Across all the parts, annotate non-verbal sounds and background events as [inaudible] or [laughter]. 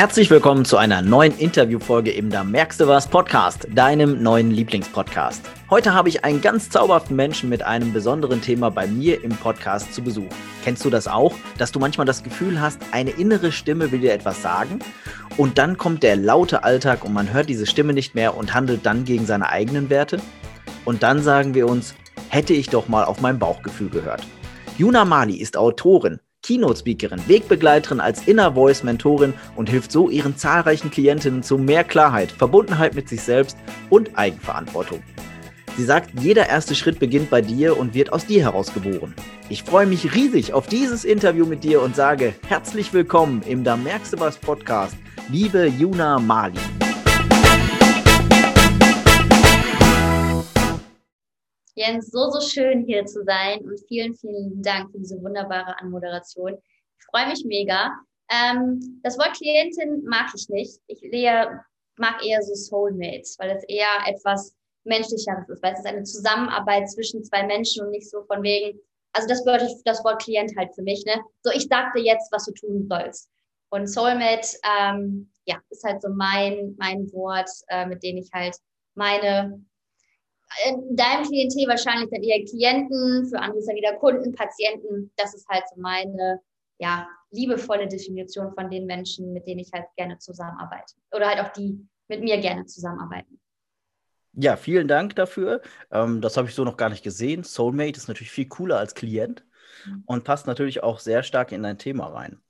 Herzlich willkommen zu einer neuen Interviewfolge im Da merkst du was Podcast, deinem neuen Lieblingspodcast. Heute habe ich einen ganz zauberhaften Menschen mit einem besonderen Thema bei mir im Podcast zu Besuch. Kennst du das auch, dass du manchmal das Gefühl hast, eine innere Stimme will dir etwas sagen und dann kommt der laute Alltag und man hört diese Stimme nicht mehr und handelt dann gegen seine eigenen Werte? Und dann sagen wir uns, hätte ich doch mal auf mein Bauchgefühl gehört. Juna Mali ist Autorin, Keynote-Speakerin, Wegbegleiterin als Inner Voice Mentorin und hilft so ihren zahlreichen Klientinnen zu mehr Klarheit, Verbundenheit mit sich selbst und Eigenverantwortung. Sie sagt, jeder erste Schritt beginnt bei dir und wird aus dir heraus geboren. Ich freue mich riesig auf dieses Interview mit dir und sage herzlich willkommen im Da merkst du was Podcast, liebe Juna Mali. Jens, so, so schön hier zu sein und vielen, vielen Dank für diese wunderbare Anmoderation. Ich freue mich mega. Ähm, das Wort Klientin mag ich nicht. Ich eher, mag eher so Soulmates, weil es eher etwas Menschlicheres ist, weil es ist eine Zusammenarbeit zwischen zwei Menschen und nicht so von wegen, also das bedeutet das Wort Klient halt für mich, ne? So, ich sag dir jetzt, was du tun sollst. Und Soulmate, ähm, ja, ist halt so mein, mein Wort, äh, mit dem ich halt meine in deinem Klientel wahrscheinlich dann eher Klienten, für andere dann wieder Kunden, Patienten. Das ist halt so meine, ja, liebevolle Definition von den Menschen, mit denen ich halt gerne zusammenarbeite. Oder halt auch die mit mir gerne zusammenarbeiten. Ja, vielen Dank dafür. Ähm, das habe ich so noch gar nicht gesehen. Soulmate ist natürlich viel cooler als Klient mhm. und passt natürlich auch sehr stark in dein Thema rein.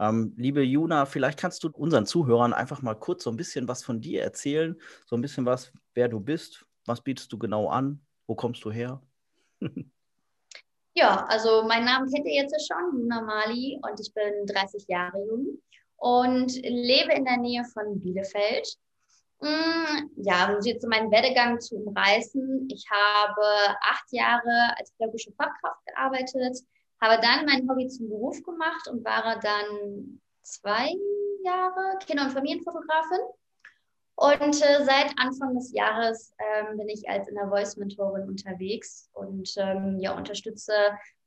Ähm, liebe Juna, vielleicht kannst du unseren Zuhörern einfach mal kurz so ein bisschen was von dir erzählen, so ein bisschen was, wer du bist, was bietest du genau an? Wo kommst du her? [laughs] ja, also mein Name kennt ihr jetzt schon, Luna Mali, und ich bin 30 Jahre jung und lebe in der Nähe von Bielefeld. Mm, ja, um jetzt meinen Werdegang zu umreißen. Ich habe acht Jahre als pädagogische Fachkraft gearbeitet, habe dann mein Hobby zum Beruf gemacht und war dann zwei Jahre Kinder- und Familienfotografin und äh, seit Anfang des Jahres ähm, bin ich als Inner Voice Mentorin unterwegs und ähm, ja, unterstütze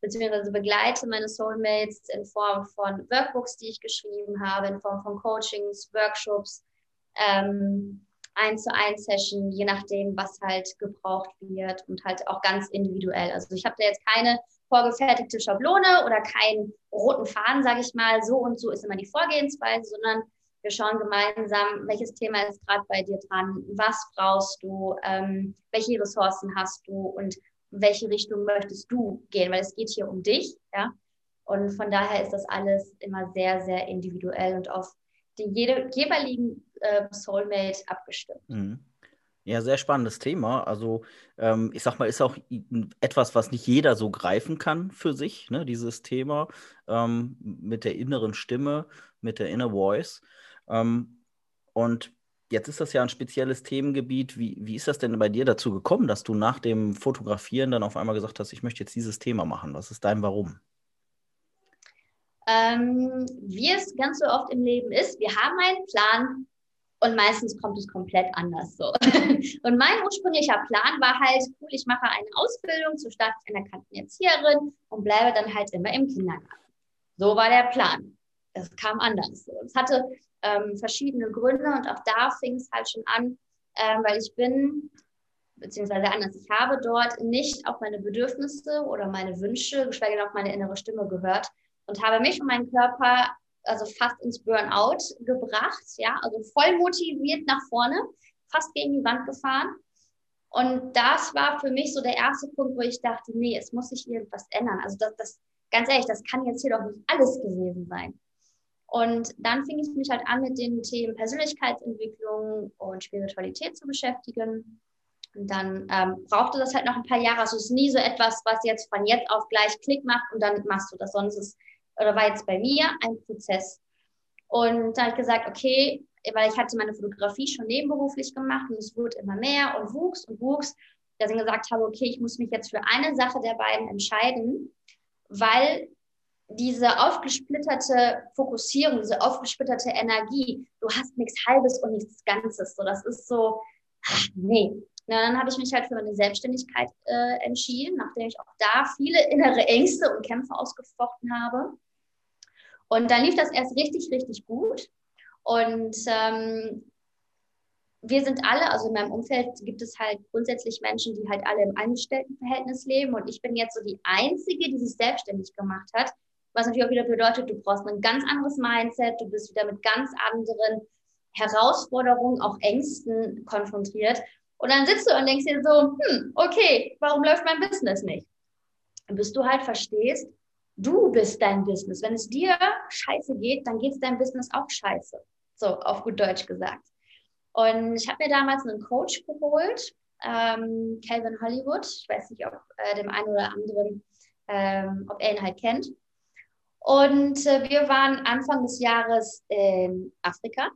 bzw. begleite meine Soulmates in Form von Workbooks, die ich geschrieben habe, in Form von Coachings, Workshops, ähm, zu eins Session, je nachdem, was halt gebraucht wird und halt auch ganz individuell. Also ich habe da jetzt keine vorgefertigte Schablone oder keinen roten Faden, sage ich mal, so und so ist immer die Vorgehensweise, sondern wir schauen gemeinsam, welches Thema ist gerade bei dir dran, was brauchst du, ähm, welche Ressourcen hast du und welche Richtung möchtest du gehen, weil es geht hier um dich, ja. Und von daher ist das alles immer sehr, sehr individuell und auf den jeweiligen äh, Soulmate abgestimmt. Mhm. Ja, sehr spannendes Thema. Also, ähm, ich sag mal, ist auch etwas, was nicht jeder so greifen kann für sich, ne? dieses Thema ähm, mit der inneren Stimme, mit der Inner Voice. Ähm, und jetzt ist das ja ein spezielles Themengebiet. Wie, wie ist das denn bei dir dazu gekommen, dass du nach dem Fotografieren dann auf einmal gesagt hast, ich möchte jetzt dieses Thema machen? Was ist dein Warum? Ähm, wie es ganz so oft im Leben ist, wir haben einen Plan und meistens kommt es komplett anders so. [laughs] und mein ursprünglicher Plan war halt, cool, ich mache eine Ausbildung zur staatlich anerkannten Erzieherin und bleibe dann halt immer im Kindergarten. So war der Plan. Es kam anders. Es hatte ähm, verschiedene Gründe und auch da fing es halt schon an, ähm, weil ich bin, beziehungsweise anders, ich habe dort nicht auf meine Bedürfnisse oder meine Wünsche, geschweige denn auf meine innere Stimme gehört und habe mich und meinen Körper also fast ins Burnout gebracht, ja, also voll motiviert nach vorne, fast gegen die Wand gefahren. Und das war für mich so der erste Punkt, wo ich dachte, nee, es muss sich irgendwas ändern. Also das, das, ganz ehrlich, das kann jetzt hier doch nicht alles gewesen sein. Und dann fing ich mich halt an, mit den Themen Persönlichkeitsentwicklung und Spiritualität zu beschäftigen. Und dann ähm, brauchte das halt noch ein paar Jahre. Also es ist nie so etwas, was jetzt von jetzt auf gleich Klick macht und dann machst du das. Sonst ist, oder war jetzt bei mir ein Prozess. Und da habe ich gesagt, okay, weil ich hatte meine Fotografie schon nebenberuflich gemacht und es wurde immer mehr und wuchs und wuchs, dass ich gesagt habe, okay, ich muss mich jetzt für eine Sache der beiden entscheiden, weil diese aufgesplitterte Fokussierung, diese aufgesplitterte Energie, du hast nichts Halbes und nichts Ganzes. So, das ist so, ach, nee. Na, dann habe ich mich halt für meine Selbstständigkeit äh, entschieden, nachdem ich auch da viele innere Ängste und Kämpfe ausgefochten habe. Und dann lief das erst richtig, richtig gut. Und ähm, wir sind alle, also in meinem Umfeld gibt es halt grundsätzlich Menschen, die halt alle im Angestelltenverhältnis leben. Und ich bin jetzt so die Einzige, die sich selbstständig gemacht hat. Was natürlich auch wieder bedeutet, du brauchst ein ganz anderes Mindset, du bist wieder mit ganz anderen Herausforderungen, auch Ängsten konfrontiert. Und dann sitzt du und denkst dir so, hm, okay, warum läuft mein Business nicht? Bis du halt verstehst, du bist dein Business. Wenn es dir scheiße geht, dann geht es deinem Business auch scheiße. So, auf gut Deutsch gesagt. Und ich habe mir damals einen Coach geholt, ähm, Calvin Hollywood. Ich weiß nicht, ob äh, dem einen oder anderen, ähm, ob er ihn halt kennt. Und äh, wir waren Anfang des Jahres in Afrika,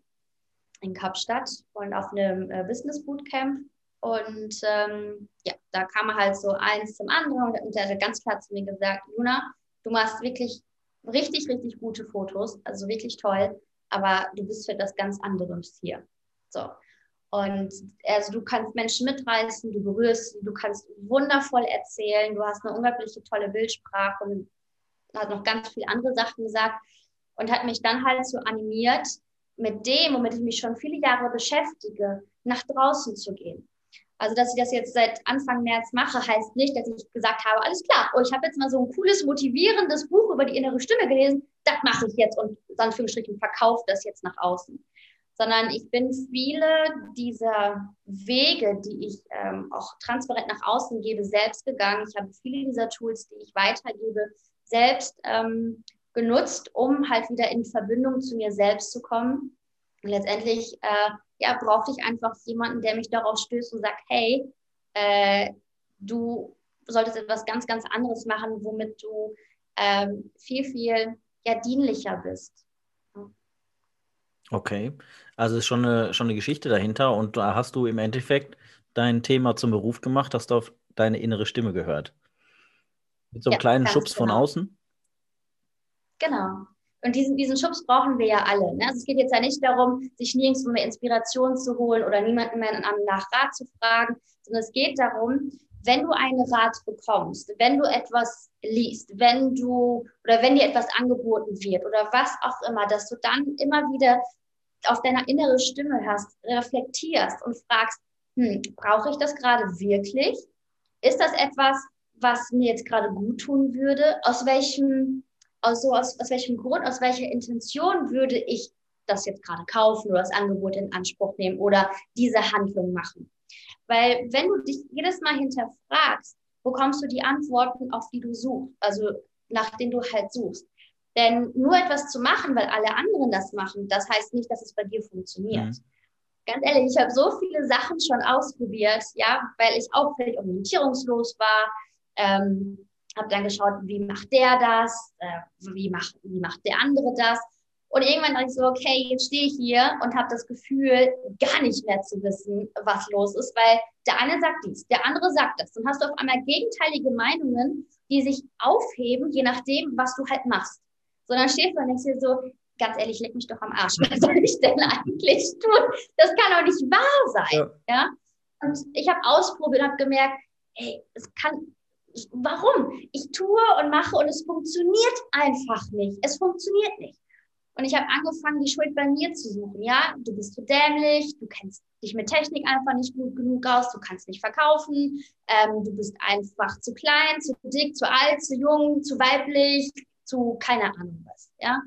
in Kapstadt und auf einem äh, Business Bootcamp. Und ähm, ja, da kam halt so eins zum anderen und er hat ganz klar zu mir gesagt, Luna, du machst wirklich richtig, richtig gute Fotos, also wirklich toll, aber du bist für das ganz andere hier. So. Und also du kannst Menschen mitreißen, du berührst du kannst wundervoll erzählen, du hast eine unglaubliche tolle Bildsprache und hat noch ganz viele andere Sachen gesagt und hat mich dann halt so animiert, mit dem, womit ich mich schon viele Jahre beschäftige, nach draußen zu gehen. Also, dass ich das jetzt seit Anfang März mache, heißt nicht, dass ich gesagt habe, alles klar, oh, ich habe jetzt mal so ein cooles, motivierendes Buch über die innere Stimme gelesen, das mache ich jetzt und Anführungsstrichen verkaufe das jetzt nach außen. Sondern ich bin viele dieser Wege, die ich ähm, auch transparent nach außen gebe, selbst gegangen. Ich habe viele dieser Tools, die ich weitergebe, selbst ähm, genutzt, um halt wieder in Verbindung zu mir selbst zu kommen. Und letztendlich äh, ja, brauchte ich einfach jemanden, der mich darauf stößt und sagt, hey, äh, du solltest etwas ganz, ganz anderes machen, womit du ähm, viel, viel ja, dienlicher bist. Okay, also ist schon eine, schon eine Geschichte dahinter und da hast du im Endeffekt dein Thema zum Beruf gemacht, hast du auf deine innere Stimme gehört. Mit so einem ja, kleinen Schubs genau. von außen? Genau. Und diesen, diesen Schubs brauchen wir ja alle. Ne? Also es geht jetzt ja nicht darum, sich nirgendwo mehr Inspiration zu holen oder niemanden mehr nach Rat zu fragen, sondern es geht darum, wenn du einen Rat bekommst, wenn du etwas liest, wenn du oder wenn dir etwas angeboten wird oder was auch immer, dass du dann immer wieder auf deiner innere Stimme hörst, reflektierst und fragst, hm, brauche ich das gerade wirklich? Ist das etwas, was mir jetzt gerade gut tun würde, aus welchem, aus, so, aus, aus welchem Grund, aus welcher Intention würde ich das jetzt gerade kaufen oder das Angebot in Anspruch nehmen oder diese Handlung machen. Weil wenn du dich jedes Mal hinterfragst, bekommst du die Antworten, auf die du suchst, also nach denen du halt suchst. Denn nur etwas zu machen, weil alle anderen das machen, das heißt nicht, dass es bei dir funktioniert. Mhm. Ganz ehrlich, ich habe so viele Sachen schon ausprobiert, ja, weil ich auch völlig orientierungslos war, ähm, habe dann geschaut, wie macht der das, äh, wie, macht, wie macht der andere das. Und irgendwann dachte ich so, okay, jetzt stehe ich hier und habe das Gefühl, gar nicht mehr zu wissen, was los ist, weil der eine sagt dies, der andere sagt das. Dann hast du auf einmal gegenteilige Meinungen, die sich aufheben, je nachdem, was du halt machst. So, dann stehst du und denkst dir so, ganz ehrlich, leg mich doch am Arsch. [laughs] Was soll ich denn eigentlich tun? Das kann doch nicht wahr sein. Ja. ja? Und ich habe ausprobiert und habe gemerkt, hey, es kann, ich, warum? Ich tue und mache und es funktioniert einfach nicht. Es funktioniert nicht. Und ich habe angefangen, die Schuld bei mir zu suchen. Ja, du bist zu dämlich, du kennst dich mit Technik einfach nicht gut genug aus, du kannst nicht verkaufen, ähm, du bist einfach zu klein, zu dick, zu alt, zu jung, zu weiblich, zu keine Ahnung was. Ja,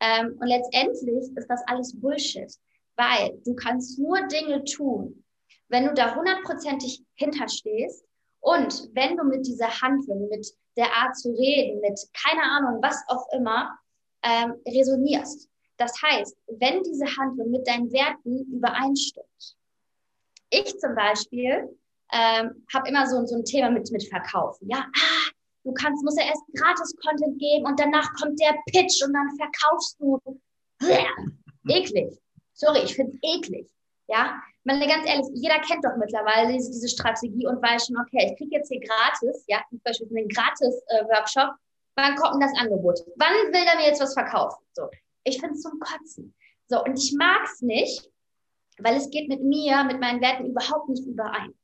ähm, und letztendlich ist das alles Bullshit, weil du kannst nur Dinge tun, wenn du da hundertprozentig hinterstehst und wenn du mit dieser Handlung, mit der Art zu reden, mit keine Ahnung, was auch immer, ähm, resonierst. Das heißt, wenn diese Handlung mit deinen Werten übereinstimmt. Ich zum Beispiel ähm, habe immer so, so ein Thema mit, mit Verkaufen. Ja, ah, du kannst, musst ja erst Gratis-Content geben und danach kommt der Pitch und dann verkaufst du. Bäh, eklig. Sorry, ich finde es eklig. Ja, meine, ganz ehrlich, jeder kennt doch mittlerweile diese, diese Strategie und weiß schon, okay, ich kriege jetzt hier gratis, ja, zum Beispiel einen Gratis-Workshop, wann kommt denn das Angebot? Wann will er mir jetzt was verkaufen? So, ich finde es zum Kotzen. So, und ich mag es nicht, weil es geht mit mir, mit meinen Werten überhaupt nicht überein.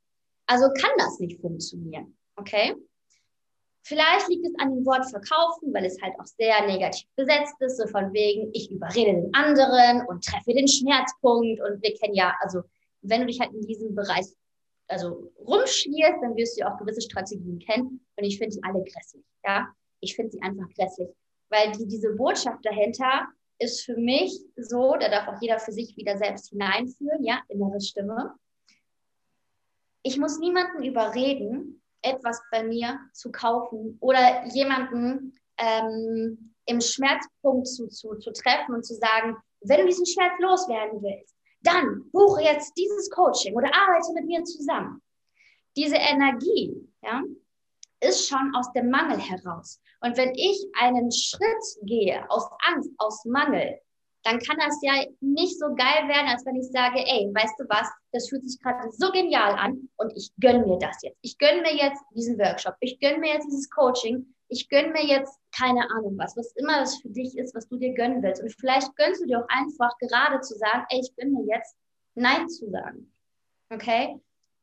Also kann das nicht funktionieren. Okay? Vielleicht liegt es an dem Wort verkaufen, weil es halt auch sehr negativ besetzt ist, so von wegen, ich überrede den anderen und treffe den Schmerzpunkt. Und wir kennen ja, also wenn du dich halt in diesem Bereich also rumschlierst, dann wirst du auch gewisse Strategien kennen. Und ich finde die alle grässlich, ja. Ich finde sie einfach grässlich. Weil die, diese Botschaft dahinter ist für mich so, da darf auch jeder für sich wieder selbst hineinführen, ja, innere Stimme. Ich muss niemanden überreden, etwas bei mir zu kaufen oder jemanden ähm, im Schmerzpunkt zu, zu, zu treffen und zu sagen, wenn du diesen Schmerz loswerden willst, dann buche jetzt dieses Coaching oder arbeite mit mir zusammen. Diese Energie, ja, ist schon aus dem Mangel heraus. Und wenn ich einen Schritt gehe aus Angst, aus Mangel, dann kann das ja nicht so geil werden, als wenn ich sage, ey, weißt du was, das fühlt sich gerade so genial an und ich gönne mir das jetzt. Ich gönne mir jetzt diesen Workshop, ich gönne mir jetzt dieses Coaching, ich gönne mir jetzt keine Ahnung was, was immer das für dich ist, was du dir gönnen willst. Und vielleicht gönnst du dir auch einfach gerade zu sagen, ey, ich gönne mir jetzt Nein zu sagen. Okay?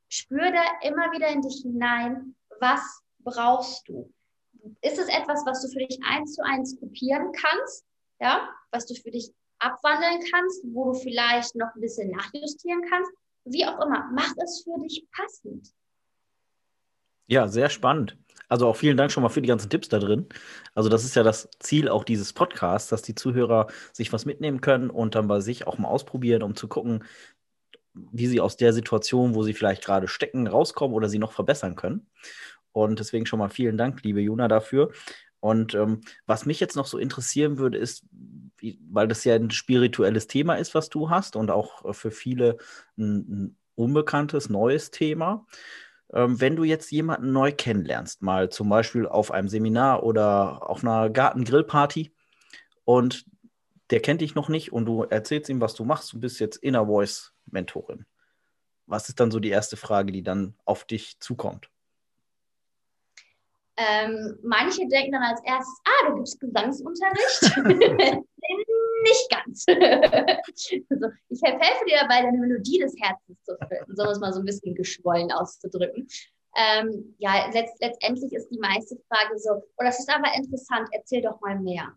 Spür da immer wieder in dich hinein, was brauchst du? Ist es etwas, was du für dich eins zu eins kopieren kannst? Ja, was du für dich abwandeln kannst, wo du vielleicht noch ein bisschen nachjustieren kannst? Wie auch immer, mach es für dich passend. Ja, sehr spannend. Also auch vielen Dank schon mal für die ganzen Tipps da drin. Also das ist ja das Ziel auch dieses Podcasts, dass die Zuhörer sich was mitnehmen können und dann bei sich auch mal ausprobieren, um zu gucken, wie sie aus der Situation, wo sie vielleicht gerade stecken, rauskommen oder sie noch verbessern können. Und deswegen schon mal vielen Dank, liebe Juna, dafür. Und ähm, was mich jetzt noch so interessieren würde, ist, weil das ja ein spirituelles Thema ist, was du hast und auch für viele ein, ein unbekanntes, neues Thema. Ähm, wenn du jetzt jemanden neu kennenlernst, mal zum Beispiel auf einem Seminar oder auf einer Gartengrillparty und der kennt dich noch nicht und du erzählst ihm, was du machst, du bist jetzt Inner Voice Mentorin. Was ist dann so die erste Frage, die dann auf dich zukommt? Ähm, manche denken dann als erstes, ah, du gibst Gesangsunterricht. [laughs] [laughs] Nicht ganz. [laughs] also, ich helfe dir dabei, deine Melodie des Herzens zu finden, es mal so ein bisschen geschwollen auszudrücken. Ähm, ja, letzt, letztendlich ist die meiste Frage so, oh, das ist aber interessant, erzähl doch mal mehr.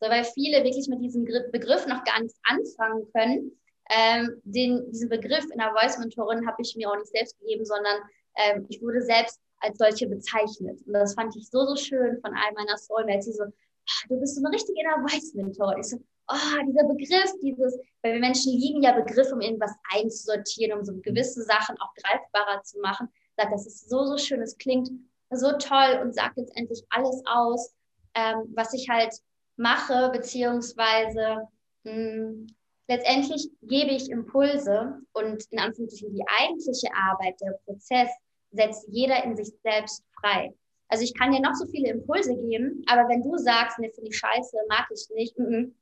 So, weil viele wirklich mit diesem Begriff noch gar nichts anfangen können. Ähm, den, diesen Begriff in der Voice-Mentorin habe ich mir auch nicht selbst gegeben, sondern ähm, ich wurde selbst als solche bezeichnet. Und das fand ich so, so schön von all meiner Soulmates, die so, ah, du bist so eine richtige Inner Voice Mentor. Ich so, oh, dieser Begriff, dieses, weil wir Menschen lieben ja Begriffe, um irgendwas einzusortieren, um so gewisse Sachen auch greifbarer zu machen. Sagt, das ist so, so schön, es klingt so toll und sagt jetzt endlich alles aus, ähm, was ich halt mache, beziehungsweise mh, hm, letztendlich gebe ich Impulse und in Anführungszeichen die eigentliche Arbeit, der Prozess, setzt jeder in sich selbst frei. Also ich kann dir noch so viele Impulse geben, aber wenn du sagst, ne, finde ich scheiße, mag ich nicht, m -m,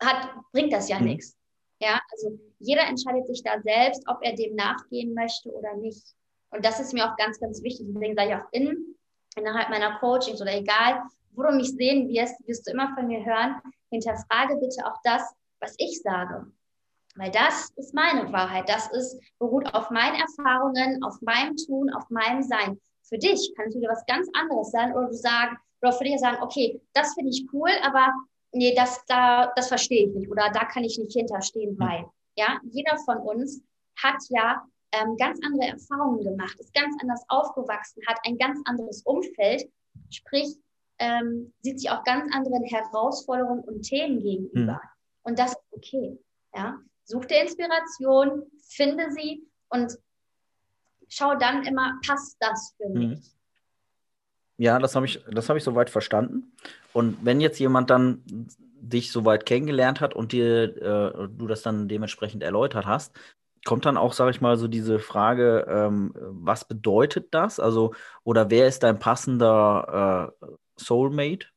hat, bringt das ja mhm. nichts. Ja, also jeder entscheidet sich da selbst, ob er dem nachgehen möchte oder nicht. Und das ist mir auch ganz, ganz wichtig. Deswegen sage ich auch in, innerhalb meiner Coachings oder egal, wo du mich sehen wirst, wirst du immer von mir hören, hinterfrage bitte auch das, was ich sage. Weil das ist meine Wahrheit. Das ist, beruht auf meinen Erfahrungen, auf meinem Tun, auf meinem Sein. Für dich kann es wieder was ganz anderes sein oder du sagen, oder für dich sagen, okay, das finde ich cool, aber nee, das, da, das verstehe ich nicht oder da kann ich nicht hinterstehen, hm. weil, ja, jeder von uns hat ja ähm, ganz andere Erfahrungen gemacht, ist ganz anders aufgewachsen, hat ein ganz anderes Umfeld, sprich, ähm, sieht sich auch ganz anderen Herausforderungen und Themen gegenüber. Mhm. Und das ist okay. Ja? Such dir Inspiration, finde sie und schau dann immer, passt das für hm. mich? Ja, das habe ich, das ich soweit verstanden. Und wenn jetzt jemand dann dich soweit kennengelernt hat und dir äh, du das dann dementsprechend erläutert hast, kommt dann auch, sage ich mal, so diese Frage, ähm, was bedeutet das? Also, oder wer ist dein passender äh, Soulmate?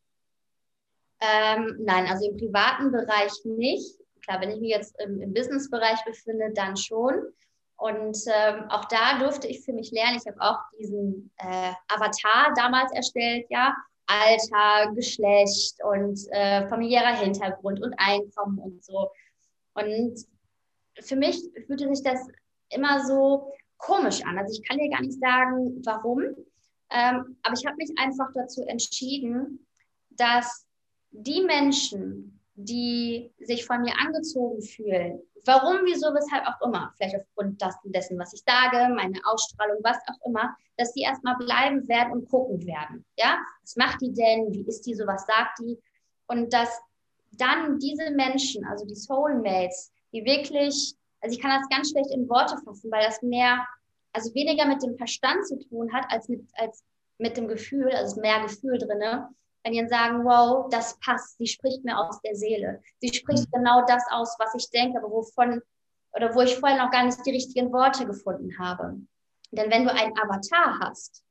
Ähm, nein, also im privaten Bereich nicht. Klar, wenn ich mich jetzt im, im Business-Bereich befinde, dann schon. Und ähm, auch da durfte ich für mich lernen. Ich habe auch diesen äh, Avatar damals erstellt, ja. Alter, Geschlecht und äh, familiärer Hintergrund und Einkommen und so. Und für mich fühlte sich das immer so komisch an. Also ich kann dir gar nicht sagen, warum. Ähm, aber ich habe mich einfach dazu entschieden, dass die Menschen, die sich von mir angezogen fühlen, warum, wieso, weshalb auch immer, vielleicht aufgrund dessen, was ich sage, meine Ausstrahlung, was auch immer, dass die erstmal bleiben werden und gucken werden. Ja, was macht die denn? Wie ist die so? Was sagt die? Und dass dann diese Menschen, also die Soulmates, die wirklich, also ich kann das ganz schlecht in Worte fassen, weil das mehr, also weniger mit dem Verstand zu tun hat, als mit, als mit dem Gefühl, also mehr Gefühl drinne, wenn die dann sagen, wow, das passt, sie spricht mir aus der Seele. Sie spricht mhm. genau das aus, was ich denke, aber wovon, oder wo ich vorher noch gar nicht die richtigen Worte gefunden habe. Denn wenn du einen Avatar hast,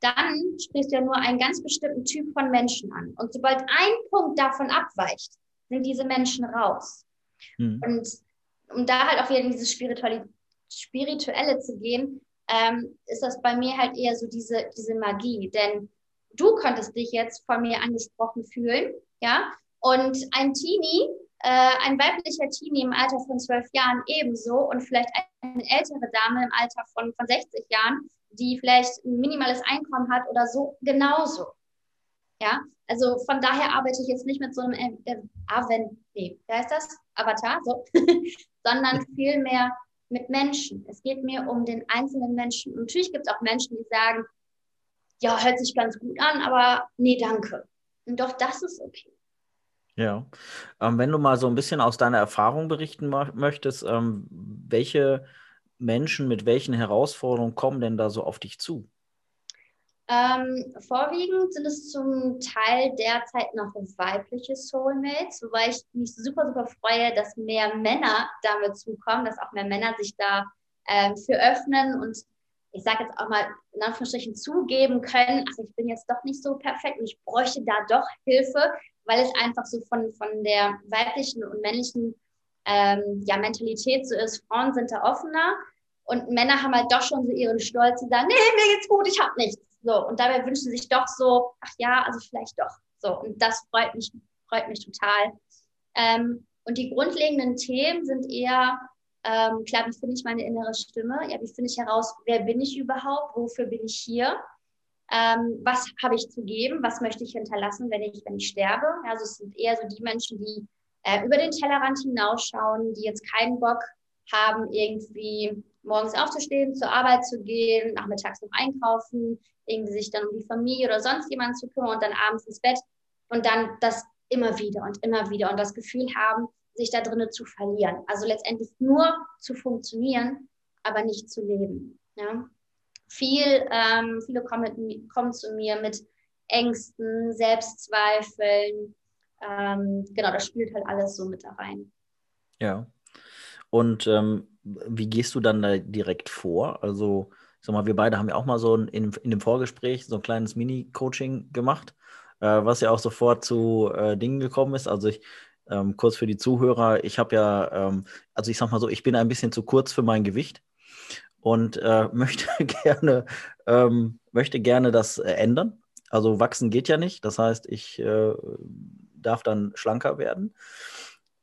dann sprichst du ja nur einen ganz bestimmten Typ von Menschen an. Und sobald ein Punkt davon abweicht, sind diese Menschen raus. Mhm. Und um da halt auch wieder in dieses Spirituelle, Spirituelle zu gehen, ähm, ist das bei mir halt eher so diese, diese Magie. Denn du könntest dich jetzt von mir angesprochen fühlen, ja, und ein Teenie, äh, ein weiblicher Teenie im Alter von zwölf Jahren ebenso und vielleicht eine ältere Dame im Alter von, von 60 Jahren, die vielleicht ein minimales Einkommen hat oder so, genauso. Ja, also von daher arbeite ich jetzt nicht mit so einem äh, Aven, nee, wie heißt das? Avatar, so, [laughs] sondern vielmehr mit Menschen. Es geht mir um den einzelnen Menschen. Und natürlich gibt es auch Menschen, die sagen, ja, hört sich ganz gut an, aber nee, danke. Und doch, das ist okay. Ja. Ähm, wenn du mal so ein bisschen aus deiner Erfahrung berichten möchtest, ähm, welche Menschen mit welchen Herausforderungen kommen denn da so auf dich zu? Ähm, vorwiegend sind es zum Teil derzeit noch weibliche Soulmates, wobei ich mich super, super freue, dass mehr Männer damit zukommen, dass auch mehr Männer sich da ähm, für öffnen und ich sage jetzt auch mal in Anführungsstrichen zugeben können, ach, ich bin jetzt doch nicht so perfekt und ich bräuchte da doch Hilfe, weil es einfach so von, von der weiblichen und männlichen ähm, ja, Mentalität so ist. Frauen sind da offener und Männer haben halt doch schon so ihren Stolz, die sagen, nee, mir geht's gut, ich habe nichts. So, und dabei wünschen sich doch so, ach ja, also vielleicht doch. So, und das freut mich, freut mich total. Ähm, und die grundlegenden Themen sind eher, ähm, klar, wie finde ich meine innere Stimme? Ja, wie finde ich heraus, wer bin ich überhaupt? Wofür bin ich hier? Ähm, was habe ich zu geben? Was möchte ich hinterlassen, wenn ich, wenn ich sterbe? Also es sind eher so die Menschen, die äh, über den Tellerrand hinausschauen, die jetzt keinen Bock haben, irgendwie morgens aufzustehen, zur Arbeit zu gehen, nachmittags noch einkaufen, irgendwie sich dann um die Familie oder sonst jemanden zu kümmern und dann abends ins Bett und dann das immer wieder und immer wieder und das Gefühl haben, sich da drinnen zu verlieren. Also letztendlich nur zu funktionieren, aber nicht zu leben. Ja? Viel, ähm, viele kommen, kommen zu mir mit Ängsten, Selbstzweifeln. Ähm, genau, das spielt halt alles so mit da rein. Ja. Und ähm, wie gehst du dann da direkt vor? Also, ich sag mal, wir beide haben ja auch mal so in, in dem Vorgespräch so ein kleines Mini-Coaching gemacht, äh, was ja auch sofort zu äh, Dingen gekommen ist. Also ich, ähm, kurz für die Zuhörer, ich habe ja, ähm, also ich sag mal so, ich bin ein bisschen zu kurz für mein Gewicht und äh, [laughs] möchte gerne, ähm, möchte gerne das äh, ändern. Also wachsen geht ja nicht. Das heißt, ich äh, darf dann schlanker werden.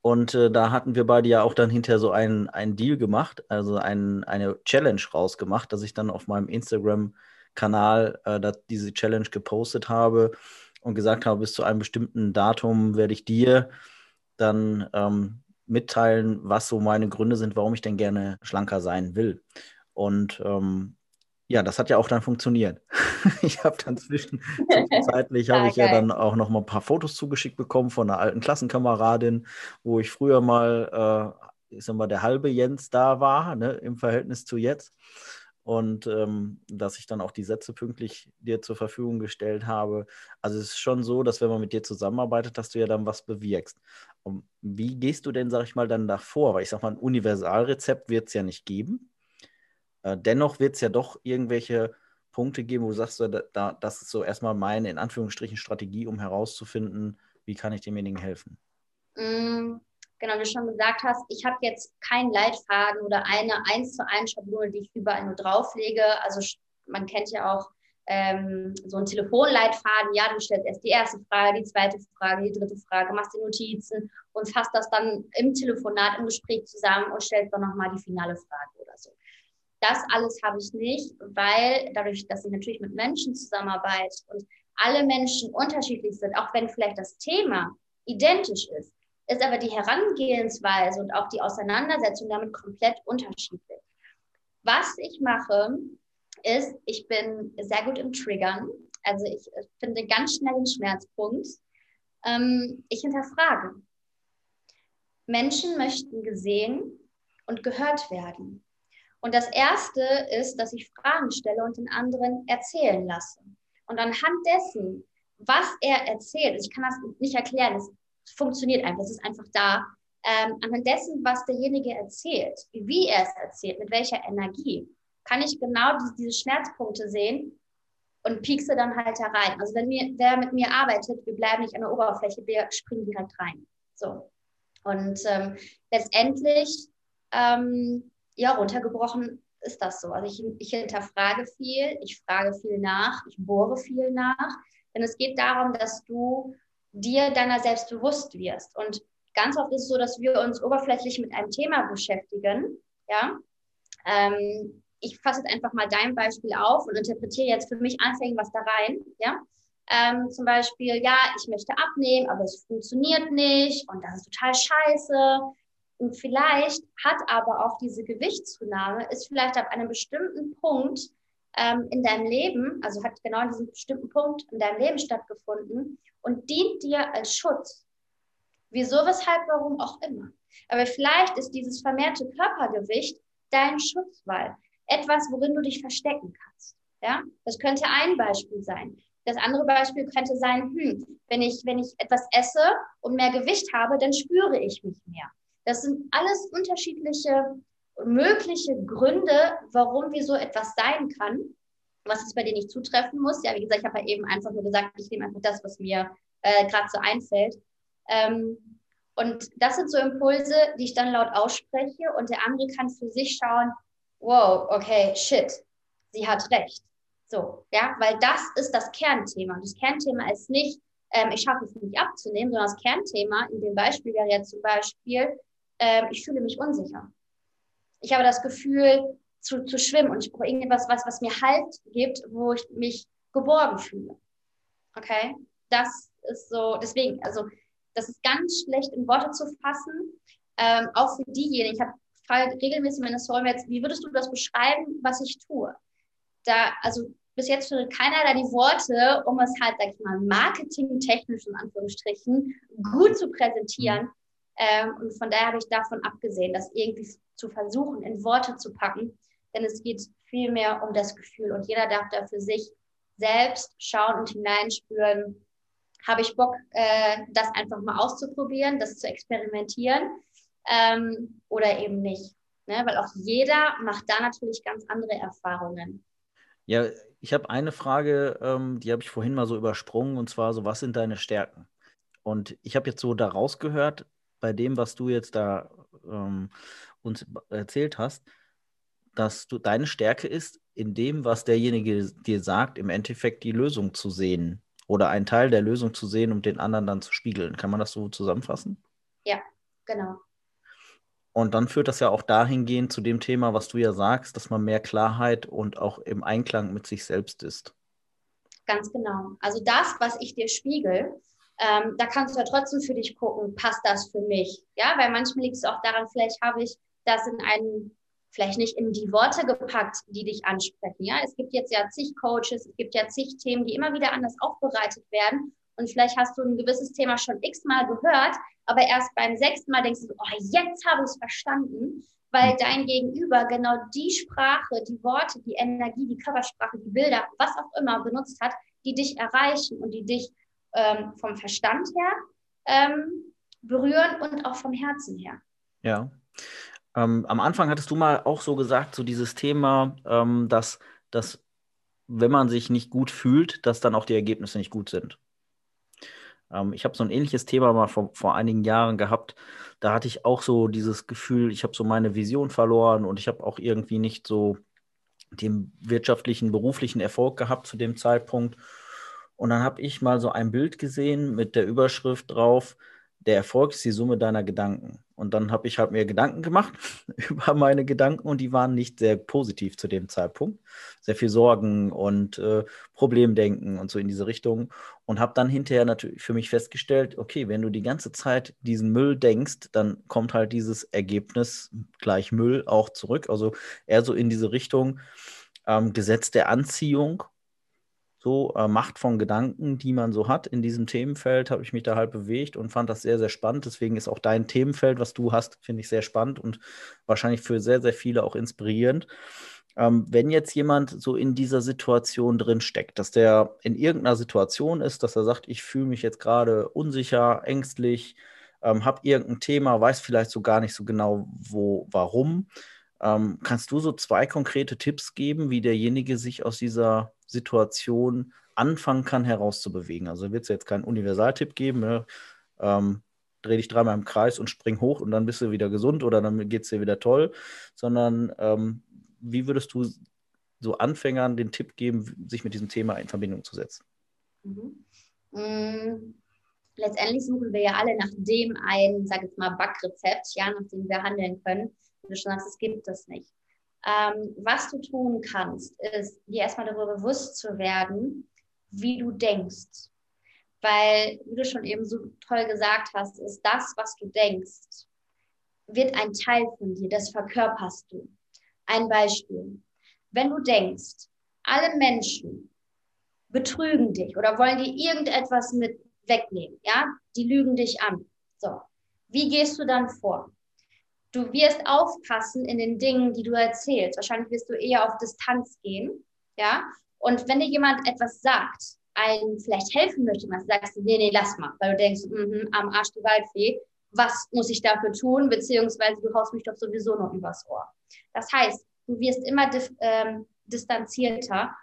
Und äh, da hatten wir beide ja auch dann hinterher so einen, einen Deal gemacht, also ein, eine Challenge rausgemacht, dass ich dann auf meinem Instagram-Kanal äh, diese Challenge gepostet habe und gesagt habe, bis zu einem bestimmten Datum werde ich dir dann ähm, mitteilen, was so meine Gründe sind, warum ich denn gerne schlanker sein will. Und ähm, ja, das hat ja auch dann funktioniert. [laughs] ich habe dann zwischen, zwischenzeitlich habe ich ja dann auch noch mal ein paar Fotos zugeschickt bekommen von einer alten Klassenkameradin, wo ich früher mal, äh, ich sag mal, der halbe Jens da war, ne, im Verhältnis zu jetzt. Und ähm, dass ich dann auch die Sätze pünktlich dir zur Verfügung gestellt habe. Also es ist schon so, dass wenn man mit dir zusammenarbeitet, dass du ja dann was bewirkst. Wie gehst du denn, sag ich mal, dann davor? Weil ich sag mal, ein Universalrezept wird es ja nicht geben. Äh, dennoch wird es ja doch irgendwelche Punkte geben, wo du sagst, da, da, das ist so erstmal meine, in Anführungsstrichen, Strategie, um herauszufinden, wie kann ich demjenigen helfen. Mm, genau, wie du schon gesagt hast, ich habe jetzt keinen Leitfaden oder eine eins zu eins Schablone, die ich überall nur drauflege. Also man kennt ja auch ähm, so einen Telefonleitfaden. Ja, du stellst erst die erste Frage, die zweite Frage, die dritte Frage, machst die Notizen und fasst das dann im Telefonat, im Gespräch zusammen und stellst dann nochmal die finale Frage oder so. Das alles habe ich nicht, weil dadurch, dass ich natürlich mit Menschen zusammenarbeite und alle Menschen unterschiedlich sind, auch wenn vielleicht das Thema identisch ist, ist aber die Herangehensweise und auch die Auseinandersetzung damit komplett unterschiedlich. Was ich mache, ist, ich bin sehr gut im Triggern. Also ich finde ganz schnell den Schmerzpunkt. Ähm, ich hinterfrage. Menschen möchten gesehen und gehört werden. Und das Erste ist, dass ich Fragen stelle und den anderen erzählen lasse. Und anhand dessen, was er erzählt, ich kann das nicht erklären, es funktioniert einfach, es ist einfach da, ähm, anhand dessen, was derjenige erzählt, wie er es erzählt, mit welcher Energie, kann ich genau diese, diese Schmerzpunkte sehen und piekse dann halt herein. Also wenn mir, wer mit mir arbeitet, wir bleiben nicht an der Oberfläche, wir springen direkt rein. So. Und ähm, letztendlich, ähm, ja, runtergebrochen ist das so. Also ich, ich hinterfrage viel, ich frage viel nach, ich bohre viel nach. Denn es geht darum, dass du dir deiner selbst bewusst wirst. Und ganz oft ist es so, dass wir uns oberflächlich mit einem Thema beschäftigen. Ja. Ähm, ich fasse jetzt einfach mal dein Beispiel auf und interpretiere jetzt für mich anfänglich was da rein. Ja. Ähm, zum Beispiel, ja, ich möchte abnehmen, aber es funktioniert nicht und das ist total scheiße. Und vielleicht hat aber auch diese Gewichtszunahme, ist vielleicht ab einem bestimmten Punkt ähm, in deinem Leben, also hat genau an diesem bestimmten Punkt in deinem Leben stattgefunden und dient dir als Schutz. Wieso, weshalb, warum auch immer. Aber vielleicht ist dieses vermehrte Körpergewicht dein Schutzwall. Etwas, worin du dich verstecken kannst. Ja, das könnte ein Beispiel sein. Das andere Beispiel könnte sein, hm, wenn ich, wenn ich etwas esse und mehr Gewicht habe, dann spüre ich mich mehr. Das sind alles unterschiedliche mögliche Gründe, warum wir so etwas sein kann, was es bei dir nicht zutreffen muss. Ja, wie gesagt, ich habe ja eben einfach nur gesagt, ich nehme einfach das, was mir äh, gerade so einfällt. Ähm, und das sind so Impulse, die ich dann laut ausspreche und der andere kann für sich schauen, wow, okay, shit, sie hat recht. So, ja, weil das ist das Kernthema. Das Kernthema ist nicht, ähm, ich schaffe es nicht abzunehmen, sondern das Kernthema in dem Beispiel wäre jetzt zum Beispiel, ähm, ich fühle mich unsicher. Ich habe das Gefühl zu, zu schwimmen und ich brauche irgendwas, was, was mir Halt gibt, wo ich mich geborgen fühle. Okay? Das ist so, deswegen, also das ist ganz schlecht in Worte zu fassen, ähm, auch für diejenigen. Ich habe frage regelmäßig meine Soulmates, wie würdest du das beschreiben, was ich tue? Da, also bis jetzt findet keiner da die Worte, um es halt, sag ich mal, marketingtechnisch in Anführungsstrichen gut zu präsentieren. Ähm, und von daher habe ich davon abgesehen, das irgendwie zu versuchen, in Worte zu packen. Denn es geht viel mehr um das Gefühl. Und jeder darf da für sich selbst schauen und hineinspüren, habe ich Bock, äh, das einfach mal auszuprobieren, das zu experimentieren ähm, oder eben nicht. Ne? Weil auch jeder macht da natürlich ganz andere Erfahrungen. Ja, ich habe eine Frage, ähm, die habe ich vorhin mal so übersprungen, und zwar so, was sind deine Stärken? Und ich habe jetzt so da rausgehört, bei dem, was du jetzt da ähm, uns erzählt hast, dass du deine Stärke ist, in dem, was derjenige dir sagt, im Endeffekt die Lösung zu sehen oder einen Teil der Lösung zu sehen, um den anderen dann zu spiegeln. Kann man das so zusammenfassen? Ja, genau. Und dann führt das ja auch dahingehend zu dem Thema, was du ja sagst, dass man mehr Klarheit und auch im Einklang mit sich selbst ist. Ganz genau. Also das, was ich dir spiegel, ähm, da kannst du ja trotzdem für dich gucken, passt das für mich? Ja, weil manchmal liegt es auch daran, vielleicht habe ich das in einen, vielleicht nicht in die Worte gepackt, die dich ansprechen. Ja, es gibt jetzt ja zig Coaches, es gibt ja zig Themen, die immer wieder anders aufbereitet werden. Und vielleicht hast du ein gewisses Thema schon x-mal gehört, aber erst beim sechsten Mal denkst du, oh, jetzt habe ich es verstanden, weil mhm. dein Gegenüber genau die Sprache, die Worte, die Energie, die Körpersprache, die Bilder, was auch immer benutzt hat, die dich erreichen und die dich ähm, vom Verstand her ähm, berühren und auch vom Herzen her. Ja. Ähm, am Anfang hattest du mal auch so gesagt, so dieses Thema, ähm, dass, dass wenn man sich nicht gut fühlt, dass dann auch die Ergebnisse nicht gut sind. Ähm, ich habe so ein ähnliches Thema mal vor, vor einigen Jahren gehabt. Da hatte ich auch so dieses Gefühl, ich habe so meine Vision verloren und ich habe auch irgendwie nicht so den wirtschaftlichen, beruflichen Erfolg gehabt zu dem Zeitpunkt. Und dann habe ich mal so ein Bild gesehen mit der Überschrift drauf, der Erfolg ist die Summe deiner Gedanken. Und dann habe ich halt mir Gedanken gemacht [laughs] über meine Gedanken und die waren nicht sehr positiv zu dem Zeitpunkt. Sehr viel Sorgen und äh, Problemdenken und so in diese Richtung. Und habe dann hinterher natürlich für mich festgestellt, okay, wenn du die ganze Zeit diesen Müll denkst, dann kommt halt dieses Ergebnis gleich Müll auch zurück. Also eher so in diese Richtung ähm, Gesetz der Anziehung so äh, Macht von Gedanken, die man so hat in diesem Themenfeld, habe ich mich da halt bewegt und fand das sehr, sehr spannend. Deswegen ist auch dein Themenfeld, was du hast, finde ich sehr spannend und wahrscheinlich für sehr, sehr viele auch inspirierend. Ähm, wenn jetzt jemand so in dieser Situation drin steckt, dass der in irgendeiner Situation ist, dass er sagt, ich fühle mich jetzt gerade unsicher, ängstlich, ähm, habe irgendein Thema, weiß vielleicht so gar nicht so genau, wo, warum. Ähm, kannst du so zwei konkrete Tipps geben, wie derjenige sich aus dieser Situation anfangen kann, herauszubewegen. Also wird es jetzt keinen Universaltipp geben, ne? ähm, dreh dich dreimal im Kreis und spring hoch und dann bist du wieder gesund oder dann geht es dir wieder toll, sondern ähm, wie würdest du so Anfängern den Tipp geben, sich mit diesem Thema in Verbindung zu setzen? Mhm. Mhm. Letztendlich suchen wir ja alle nach dem ein, sag jetzt mal, Backrezept, ja, nach dem wir handeln können. Du schon sagst, es gibt es nicht. Ähm, was du tun kannst, ist dir erstmal darüber bewusst zu werden, wie du denkst. Weil, wie du schon eben so toll gesagt hast, ist das, was du denkst, wird ein Teil von dir, das verkörperst du. Ein Beispiel. Wenn du denkst, alle Menschen betrügen dich oder wollen dir irgendetwas mit wegnehmen, ja, die lügen dich an. So, wie gehst du dann vor? Du wirst aufpassen in den Dingen, die du erzählst. Wahrscheinlich wirst du eher auf Distanz gehen, ja. Und wenn dir jemand etwas sagt, einem vielleicht helfen möchte, was sagst du, nee, nee, lass mal, weil du denkst, mm, am Arsch die Waldfee, was muss ich dafür tun, beziehungsweise du haust mich doch sowieso noch übers Ohr. Das heißt, du wirst immer ähm, distanzierter,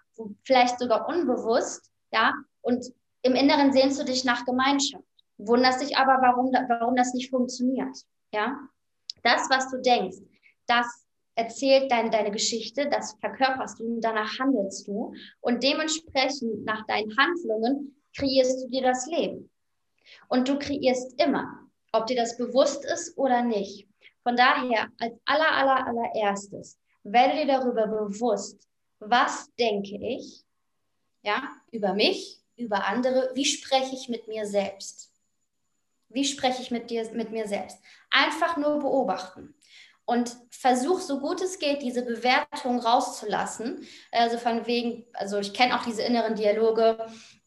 vielleicht sogar unbewusst, ja, und im Inneren sehnst du dich nach Gemeinschaft, wunderst dich aber, warum, warum das nicht funktioniert, ja. Das, was du denkst, das erzählt dein, deine Geschichte, das verkörperst du und danach handelst du. Und dementsprechend nach deinen Handlungen kreierst du dir das Leben. Und du kreierst immer, ob dir das bewusst ist oder nicht. Von daher, als aller, aller, allererstes, werde dir darüber bewusst, was denke ich, ja, über mich, über andere, wie spreche ich mit mir selbst. Wie spreche ich mit dir, mit mir selbst? Einfach nur beobachten und versuch so gut es geht, diese Bewertung rauszulassen. Also von wegen, also ich kenne auch diese inneren Dialoge,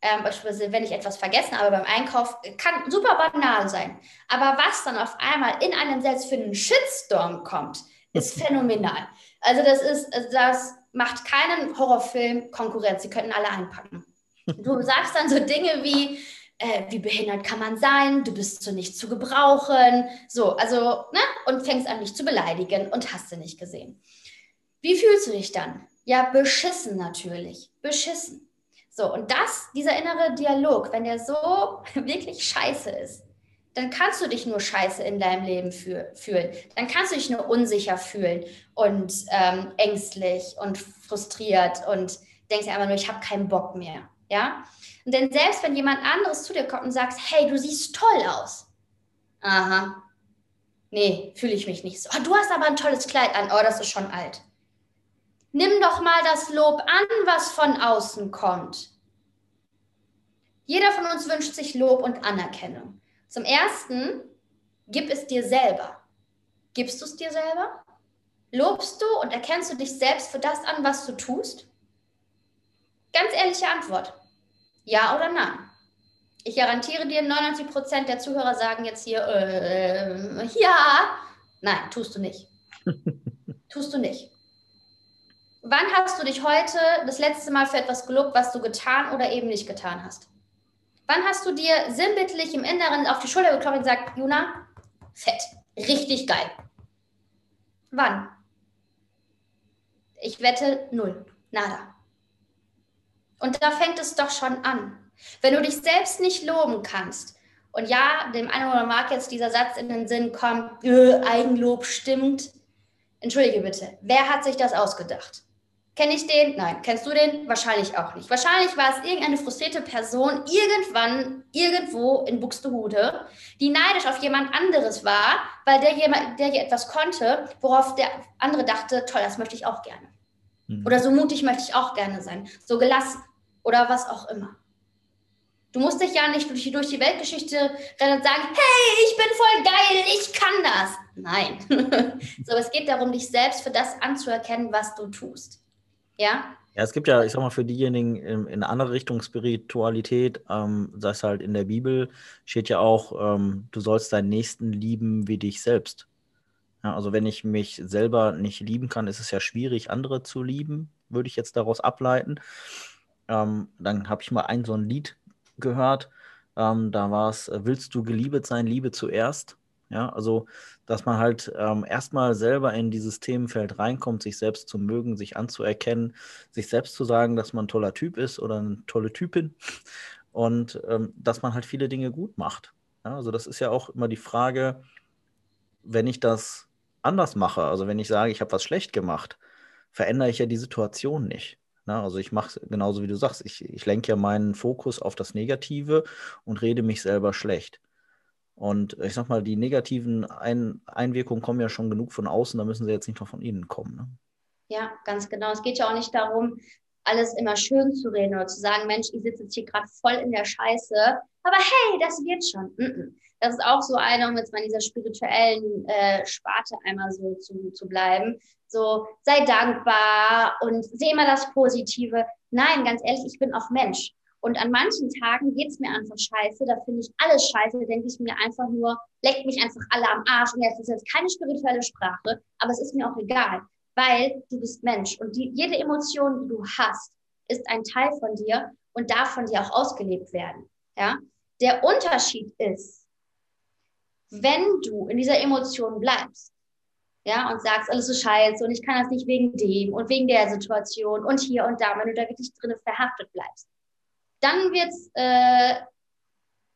ähm, beispielsweise wenn ich etwas vergessen habe beim Einkauf, kann super banal sein. Aber was dann auf einmal in einem selbst für einen Shitstorm kommt, ist [laughs] phänomenal. Also das ist, also das macht keinen Horrorfilm Konkurrenz. Sie könnten alle einpacken. Du sagst dann so Dinge wie, äh, wie behindert kann man sein, du bist so nicht zu gebrauchen, so, also, ne, und fängst an, dich zu beleidigen und hast du nicht gesehen. Wie fühlst du dich dann? Ja, beschissen natürlich, beschissen. So, und das, dieser innere Dialog, wenn der so [laughs] wirklich scheiße ist, dann kannst du dich nur scheiße in deinem Leben fühl fühlen. Dann kannst du dich nur unsicher fühlen und ähm, ängstlich und frustriert und denkst dir einfach nur, ich habe keinen Bock mehr. Ja? Denn selbst wenn jemand anderes zu dir kommt und sagt, hey, du siehst toll aus. Aha. Nee, fühle ich mich nicht so. Oh, du hast aber ein tolles Kleid an. Oh, das ist schon alt. Nimm doch mal das Lob an, was von außen kommt. Jeder von uns wünscht sich Lob und Anerkennung. Zum Ersten, gib es dir selber. Gibst du es dir selber? Lobst du und erkennst du dich selbst für das an, was du tust? Ganz ehrliche Antwort. Ja oder nein? Ich garantiere dir, 99 Prozent der Zuhörer sagen jetzt hier, äh, ja. Nein, tust du nicht. [laughs] tust du nicht. Wann hast du dich heute das letzte Mal für etwas gelobt, was du getan oder eben nicht getan hast? Wann hast du dir sinnbildlich im Inneren auf die Schulter geklopft und gesagt, Juna, fett, richtig geil? Wann? Ich wette, null, nada. Und da fängt es doch schon an. Wenn du dich selbst nicht loben kannst, und ja, dem einen oder mag jetzt dieser Satz in den Sinn kommen, äh, Eigenlob stimmt. Entschuldige bitte, wer hat sich das ausgedacht? Kenne ich den? Nein. Kennst du den? Wahrscheinlich auch nicht. Wahrscheinlich war es irgendeine frustrierte Person irgendwann, irgendwo in Buxtehude, die neidisch auf jemand anderes war, weil der jemand, der hier etwas konnte, worauf der andere dachte, toll, das möchte ich auch gerne. Mhm. Oder so mutig möchte ich auch gerne sein. So gelassen. Oder was auch immer. Du musst dich ja nicht durch, durch die Weltgeschichte rennen und sagen, hey, ich bin voll geil, ich kann das. Nein. [laughs] so, es geht darum, dich selbst für das anzuerkennen, was du tust. Ja? Ja, es gibt ja, ich sag mal, für diejenigen in, in andere Richtung Spiritualität, ähm, das halt in der Bibel, steht ja auch, ähm, du sollst deinen Nächsten lieben wie dich selbst. Ja, also wenn ich mich selber nicht lieben kann, ist es ja schwierig, andere zu lieben, würde ich jetzt daraus ableiten. Ähm, dann habe ich mal ein so ein Lied gehört. Ähm, da war es, willst du geliebet sein, liebe zuerst. Ja, also, dass man halt ähm, erstmal selber in dieses Themenfeld reinkommt, sich selbst zu mögen, sich anzuerkennen, sich selbst zu sagen, dass man ein toller Typ ist oder eine tolle Typin und ähm, dass man halt viele Dinge gut macht. Ja, also, das ist ja auch immer die Frage, wenn ich das anders mache, also wenn ich sage, ich habe was schlecht gemacht, verändere ich ja die Situation nicht. Na, also ich mache genauso wie du sagst, ich, ich lenke ja meinen Fokus auf das Negative und rede mich selber schlecht. Und ich sag mal, die negativen Ein Einwirkungen kommen ja schon genug von außen, da müssen sie jetzt nicht noch von innen kommen. Ne? Ja, ganz genau. Es geht ja auch nicht darum, alles immer schön zu reden oder zu sagen, Mensch, ich sitze jetzt hier gerade voll in der Scheiße, aber hey, das wird schon. Das ist auch so eine, um jetzt mal in dieser spirituellen äh, Sparte einmal so zu, zu bleiben. So, sei dankbar und sehe immer das Positive. Nein, ganz ehrlich, ich bin auch Mensch. Und an manchen Tagen geht's mir einfach scheiße, da finde ich alles scheiße, denke ich mir einfach nur, leckt mich einfach alle am Arsch. Und jetzt ist jetzt keine spirituelle Sprache, aber es ist mir auch egal, weil du bist Mensch. Und die, jede Emotion, die du hast, ist ein Teil von dir und darf von dir auch ausgelebt werden. Ja? Der Unterschied ist, wenn du in dieser Emotion bleibst, ja, und sagst, alles ist scheiße und ich kann das nicht wegen dem und wegen der Situation und hier und da, wenn du da wirklich drin verhaftet bleibst, dann wird es äh,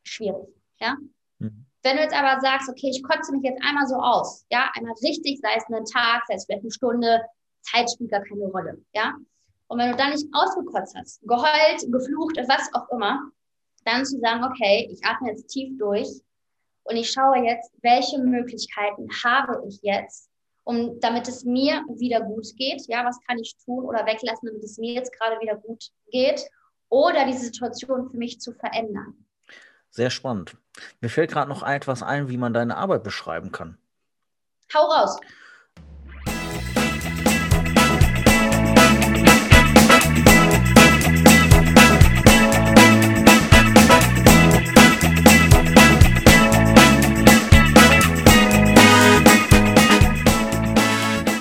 schwierig. Ja? Mhm. Wenn du jetzt aber sagst, okay, ich kotze mich jetzt einmal so aus, ja, einmal richtig, sei es einen Tag, sei es vielleicht eine Stunde, Zeit spielt gar keine Rolle, ja. Und wenn du dann nicht ausgekotzt hast, geheult, geflucht, was auch immer, dann zu sagen, okay, ich atme jetzt tief durch und ich schaue jetzt, welche Möglichkeiten habe ich jetzt, um, damit es mir wieder gut geht. Ja, was kann ich tun oder weglassen, damit es mir jetzt gerade wieder gut geht oder die Situation für mich zu verändern. Sehr spannend. Mir fällt gerade noch etwas ein, wie man deine Arbeit beschreiben kann. Hau raus.